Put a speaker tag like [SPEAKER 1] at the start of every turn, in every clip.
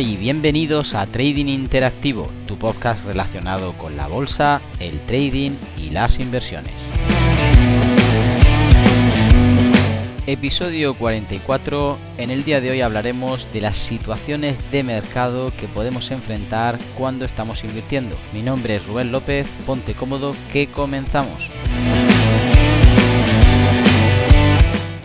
[SPEAKER 1] Y bienvenidos a Trading Interactivo, tu podcast relacionado con la bolsa, el trading y las inversiones. Episodio 44. En el día de hoy hablaremos de las situaciones de mercado que podemos enfrentar cuando estamos invirtiendo. Mi nombre es Rubén López, ponte cómodo que comenzamos.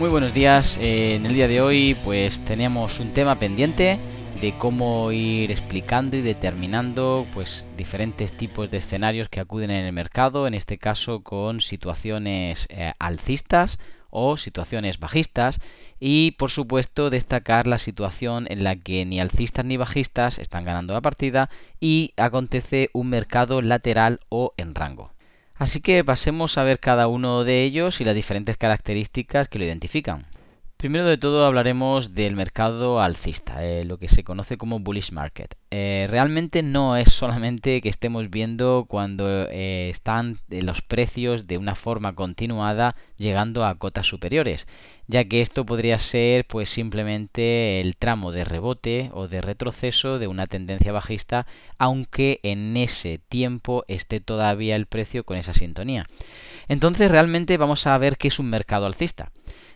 [SPEAKER 1] Muy buenos días, en el día de hoy pues tenemos un tema pendiente de cómo ir explicando y determinando pues diferentes tipos de escenarios que acuden en el mercado, en este caso con situaciones eh, alcistas o situaciones bajistas y por supuesto destacar la situación en la que ni alcistas ni bajistas están ganando la partida y acontece un mercado lateral o en rango. Así que pasemos a ver cada uno de ellos y las diferentes características que lo identifican. Primero de todo hablaremos del mercado alcista, eh, lo que se conoce como bullish market. Eh, realmente no es solamente que estemos viendo cuando eh, están los precios de una forma continuada llegando a cotas superiores, ya que esto podría ser pues simplemente el tramo de rebote o de retroceso de una tendencia bajista, aunque en ese tiempo esté todavía el precio con esa sintonía. Entonces realmente vamos a ver qué es un mercado alcista.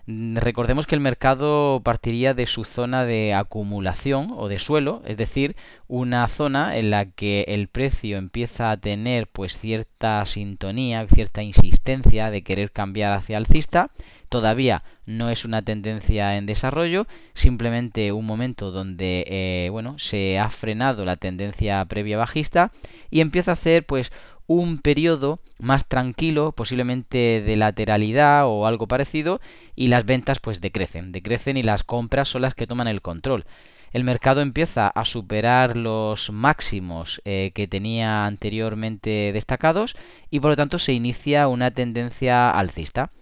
[SPEAKER 1] Mm, recordemos que el mercado partiría de su zona de acumulación o de suelo, es decir, una zona en la que el precio empieza a tener pues cierta sintonía, cierta insistencia de querer cambiar hacia alcista. Todavía no es una tendencia en desarrollo, simplemente un momento donde eh, bueno se ha frenado la tendencia previa bajista y empieza a hacer pues un periodo más tranquilo, posiblemente de lateralidad o algo parecido, y las ventas pues decrecen, decrecen y las compras son las que toman el control. El mercado empieza a superar los máximos eh, que tenía anteriormente destacados y por lo tanto se inicia una tendencia alcista.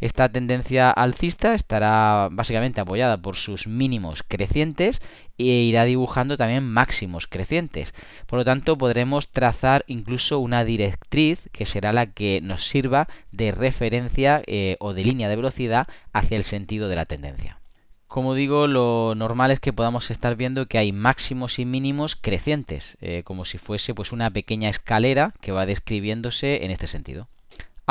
[SPEAKER 1] Esta tendencia alcista estará básicamente apoyada por sus mínimos crecientes e irá dibujando también máximos crecientes. Por lo tanto, podremos trazar incluso una directriz que será la que nos sirva de referencia eh, o de línea de velocidad hacia el sentido de la tendencia. Como digo, lo normal es que podamos estar viendo que hay máximos y mínimos crecientes, eh, como si fuese pues una pequeña escalera que va describiéndose en este sentido.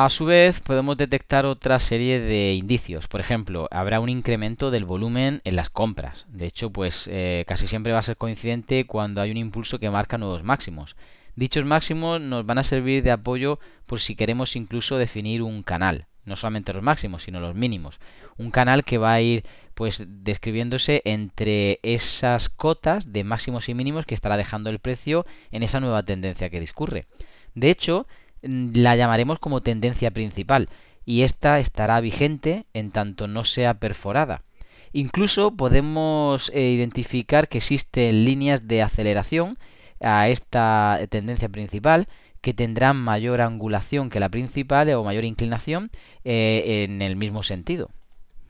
[SPEAKER 1] A su vez, podemos detectar otra serie de indicios. Por ejemplo, habrá un incremento del volumen en las compras. De hecho, pues eh, casi siempre va a ser coincidente cuando hay un impulso que marca nuevos máximos. Dichos máximos nos van a servir de apoyo por si queremos incluso definir un canal. No solamente los máximos, sino los mínimos. Un canal que va a ir pues describiéndose entre esas cotas de máximos y mínimos que estará dejando el precio en esa nueva tendencia que discurre. De hecho, la llamaremos como tendencia principal y esta estará vigente en tanto no sea perforada. Incluso podemos eh, identificar que existen líneas de aceleración a esta tendencia principal que tendrán mayor angulación que la principal o mayor inclinación eh, en el mismo sentido.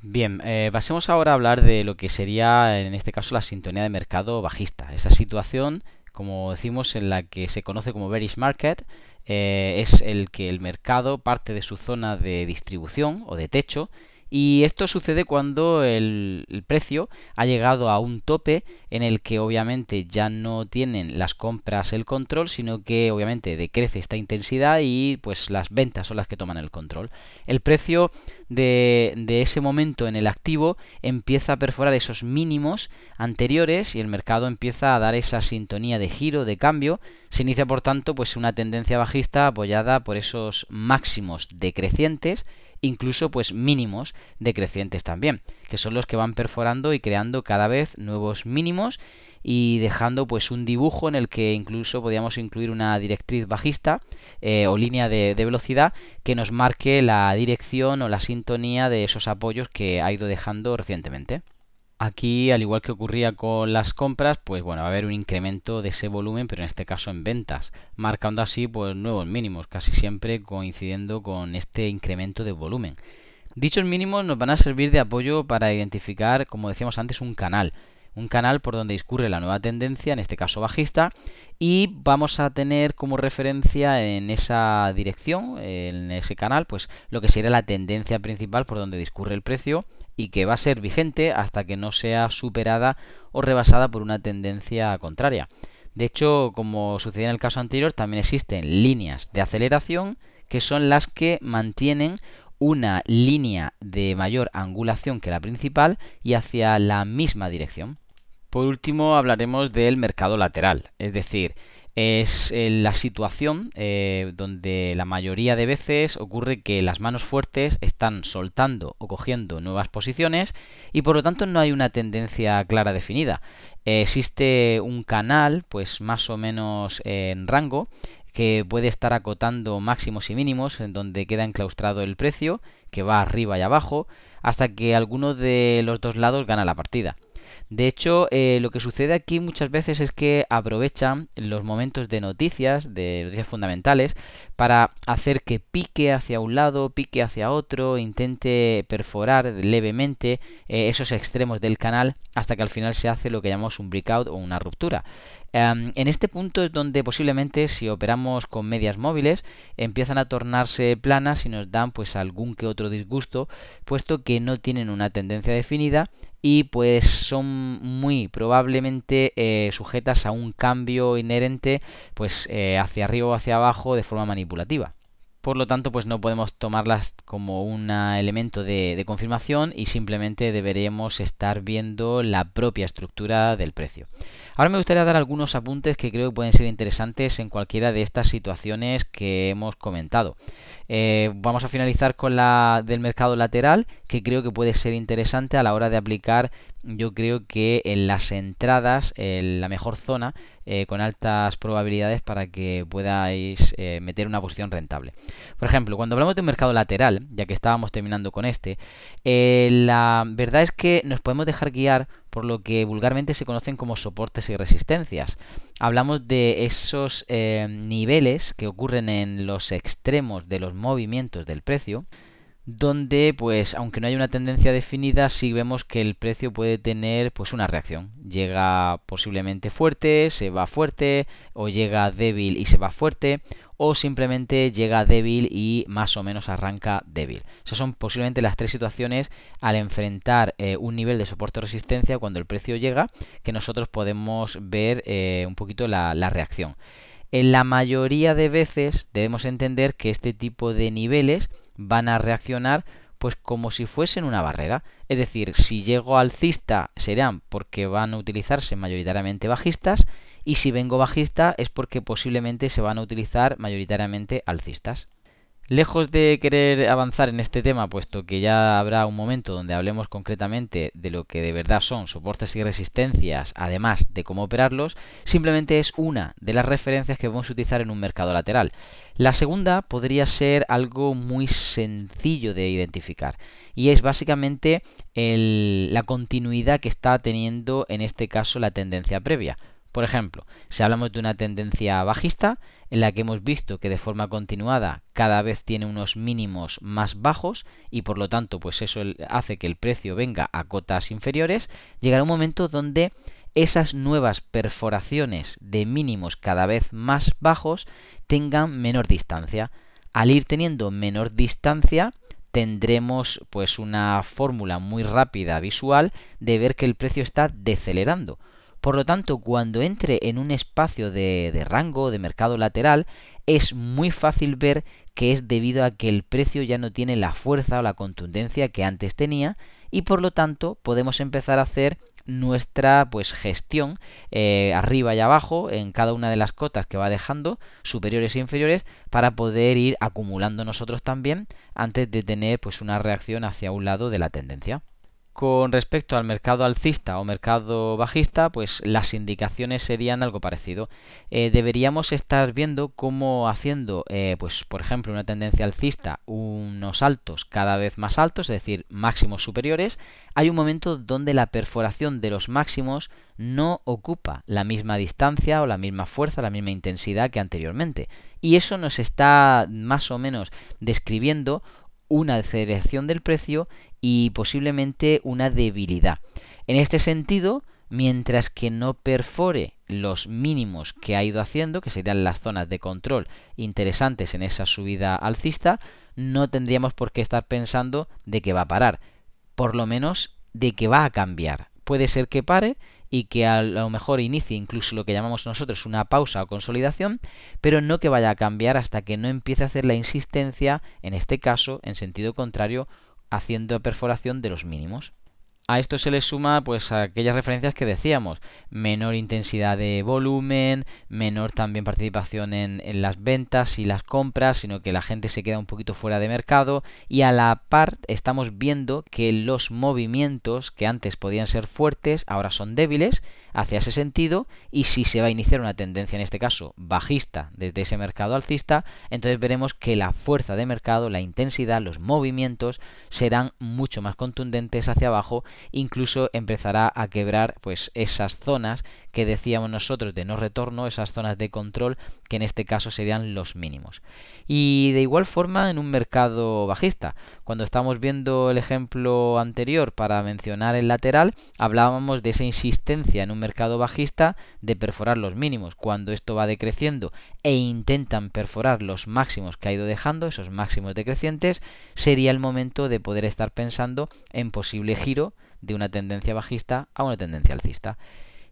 [SPEAKER 1] Bien, eh, pasemos ahora a hablar de lo que sería en este caso la sintonía de mercado bajista. Esa situación, como decimos, en la que se conoce como bearish market, eh, es el que el mercado parte de su zona de distribución o de techo y esto sucede cuando el, precio ha llegado a un tope en el que obviamente ya no tienen las compras el control, sino que obviamente decrece esta intensidad y pues las ventas son las que toman el control. El precio de, ese momento en el activo empieza a perforar esos mínimos anteriores y el mercado empieza a dar esa sintonía de giro, de cambio. Se inicia por tanto pues una tendencia bajista apoyada por esos máximos decrecientes incluso pues mínimos decrecientes también, que son los que van perforando y creando cada vez nuevos mínimos y dejando pues un dibujo en el que incluso podríamos incluir una directriz bajista eh, o línea de, de, velocidad que nos marque la dirección o la sintonía de esos apoyos que ha ido dejando recientemente. Aquí, al igual que ocurría con las compras, pues bueno, va a haber un incremento de ese volumen, pero en este caso en ventas, marcando así pues nuevos mínimos, casi siempre coincidiendo con este incremento de volumen. Dichos mínimos nos van a servir de apoyo para identificar, como decíamos antes, un canal, un canal por donde discurre la nueva tendencia, en este caso bajista, y vamos a tener como referencia en esa dirección, en ese canal, pues lo que sería la tendencia principal por donde discurre el precio y que va a ser vigente hasta que no sea superada o rebasada por una tendencia contraria. De hecho, como sucedía en el caso anterior, también existen líneas de aceleración que son las que mantienen una línea de mayor angulación que la principal y hacia la misma dirección. Por último, hablaremos del mercado lateral, es decir, es eh, la situación eh, donde la mayoría de veces ocurre que las manos fuertes están soltando o cogiendo nuevas posiciones y por lo tanto no hay una tendencia clara definida. existe un canal, pues más o menos en rango, que puede estar acotando máximos y mínimos en donde queda enclaustrado el precio, que va arriba y abajo, hasta que alguno de los dos lados gana la partida. De hecho, eh, lo que sucede aquí muchas veces es que aprovechan los momentos de noticias, de noticias fundamentales, para hacer que pique hacia un lado, pique hacia otro, intente perforar levemente eh, esos extremos del canal hasta que al final se hace lo que llamamos un breakout o una ruptura. Em, en este punto es donde posiblemente si operamos con medias móviles empiezan a tornarse planas y nos dan pues algún que otro disgusto puesto que no tienen una tendencia definida y pues son muy probablemente eh, sujetas a un cambio inherente pues eh, hacia arriba o hacia abajo de forma manipulativa. Por lo tanto, pues no podemos tomarlas como un elemento de, confirmación y simplemente deberíamos estar viendo la propia estructura del precio. Ahora me gustaría dar algunos apuntes que creo que pueden ser interesantes en cualquiera de estas situaciones que hemos comentado. Eh, vamos a finalizar con la del mercado lateral, que creo que puede ser interesante a la hora de aplicar yo creo que en las entradas, en la mejor zona, eh, con altas probabilidades para que podáis eh, meter una posición rentable. Por ejemplo, cuando hablamos de un mercado lateral, ya que estábamos terminando con este, la verdad es que nos podemos dejar guiar por lo que vulgarmente se conocen como soportes y resistencias. Hablamos de esos eh, niveles que ocurren en los extremos de los movimientos del precio, donde pues aunque no haya una tendencia definida sí vemos que el precio puede tener pues una reacción llega posiblemente fuerte se va fuerte o llega débil y se va fuerte o simplemente llega débil y más o menos arranca débil. Esas son posiblemente las tres situaciones al enfrentar eh, un nivel de soporte o resistencia cuando el precio llega que nosotros podemos ver eh, un poquito la reacción. En la mayoría de veces debemos entender que este tipo de niveles van a reaccionar pues como si fuesen una barrera. Es decir, si llego alcista serán porque van a utilizarse mayoritariamente bajistas y si vengo bajista es porque posiblemente se van a utilizar mayoritariamente alcistas. Lejos de querer avanzar en este tema, puesto que ya habrá un momento donde hablemos concretamente de lo que de verdad son soportes y resistencias, además de cómo operarlos, simplemente es una de las referencias que a utilizar en un mercado lateral. La segunda podría ser algo muy sencillo de identificar y es básicamente la continuidad que está teniendo en este caso la tendencia previa. Por ejemplo, si hablamos de una tendencia bajista, en la que hemos visto que de forma continuada cada vez tiene unos mínimos más bajos y por lo tanto pues eso hace que el precio venga a cotas inferiores, llegará un momento donde esas nuevas perforaciones de mínimos cada vez más bajos tengan menor distancia. Al ir teniendo menor distancia, tendremos pues una fórmula muy rápida visual de ver que el precio está decelerando. Por lo tanto, cuando entre en un espacio de, de rango, de mercado lateral, es muy fácil ver que es debido a que el precio ya no tiene la fuerza o la contundencia que antes tenía y por lo tanto podemos empezar a hacer nuestra pues gestión eh, arriba y abajo en cada una de las cotas que va dejando superiores e inferiores para poder ir acumulando nosotros también antes de tener pues una reacción hacia un lado de la tendencia con respecto al mercado alcista o mercado bajista, pues las indicaciones serían algo parecido. Eh, deberíamos estar viendo cómo haciendo, eh, pues por ejemplo, una tendencia alcista, unos altos cada vez más altos, es decir, máximos superiores, hay un momento donde la perforación de los máximos no ocupa la misma distancia o la misma fuerza, la misma intensidad que anteriormente. Y eso nos está más o menos describiendo una aceleración del precio y posiblemente una debilidad. En este sentido, mientras que no perfore los mínimos que ha ido haciendo, que serían las zonas de control interesantes en esa subida alcista, no tendríamos por qué estar pensando de que va a parar. por lo menos de que va a cambiar. Puede ser que pare y que a lo mejor inicie incluso lo que llamamos nosotros una pausa o consolidación, pero no que vaya a cambiar hasta que no empiece a hacer la insistencia, en este caso, en sentido contrario, haciendo perforación de los mínimos. A esto se le suma pues aquellas referencias que decíamos, menor intensidad de volumen, menor también participación en, en, las ventas y las compras, sino que la gente se queda un poquito fuera de mercado. Y a la par estamos viendo que los movimientos que antes podían ser fuertes ahora son débiles hacia ese sentido y si se va a iniciar una tendencia en este caso bajista desde ese mercado alcista, entonces veremos que la fuerza de mercado, la intensidad, los movimientos serán mucho más contundentes hacia abajo, incluso empezará a quebrar pues esas zonas que decíamos nosotros de no retorno, esas zonas de control que en este caso serían los mínimos. Y de igual forma en un mercado bajista, cuando estamos viendo el ejemplo anterior para mencionar el lateral, hablábamos de esa insistencia en un mercado bajista de perforar los mínimos. Cuando esto va decreciendo e intentan perforar los máximos que ha ido dejando, esos máximos decrecientes, sería el momento de poder estar pensando en posible giro de una tendencia bajista a una tendencia alcista.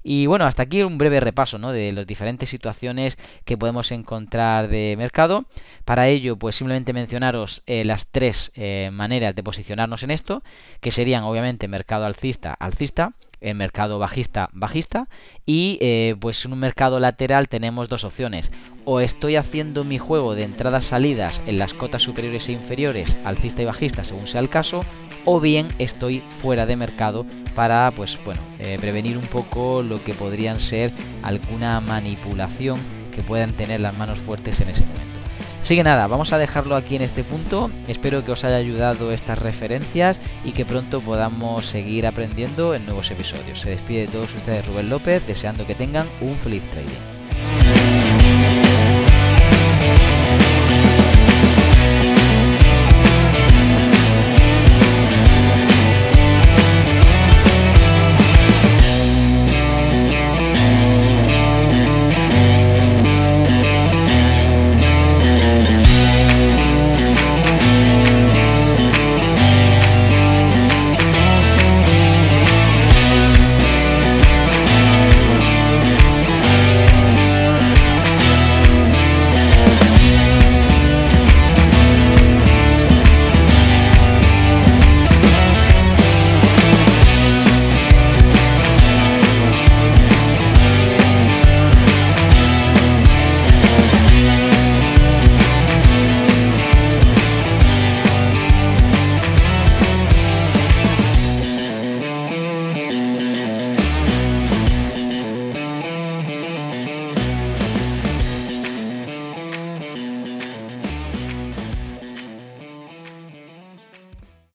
[SPEAKER 1] Y bueno, hasta aquí un breve repaso ¿no? de las diferentes situaciones que podemos encontrar de mercado. Para ello, pues simplemente mencionaros eh, las tres eh, maneras de posicionarnos en esto, que serían obviamente mercado alcista, alcista, el mercado bajista bajista y eh, pues en un mercado lateral tenemos dos opciones o estoy haciendo mi juego de entradas salidas en las cotas superiores e inferiores alcista y bajista según sea el caso o bien estoy fuera de mercado para pues bueno eh, prevenir un poco lo que podrían ser alguna manipulación que puedan tener las manos fuertes en ese momento. Así que nada, vamos a dejarlo aquí en este punto. Espero que os haya ayudado estas referencias y que pronto podamos seguir aprendiendo en nuevos episodios. Se despide de todos ustedes Rubén López, deseando que tengan un feliz trading.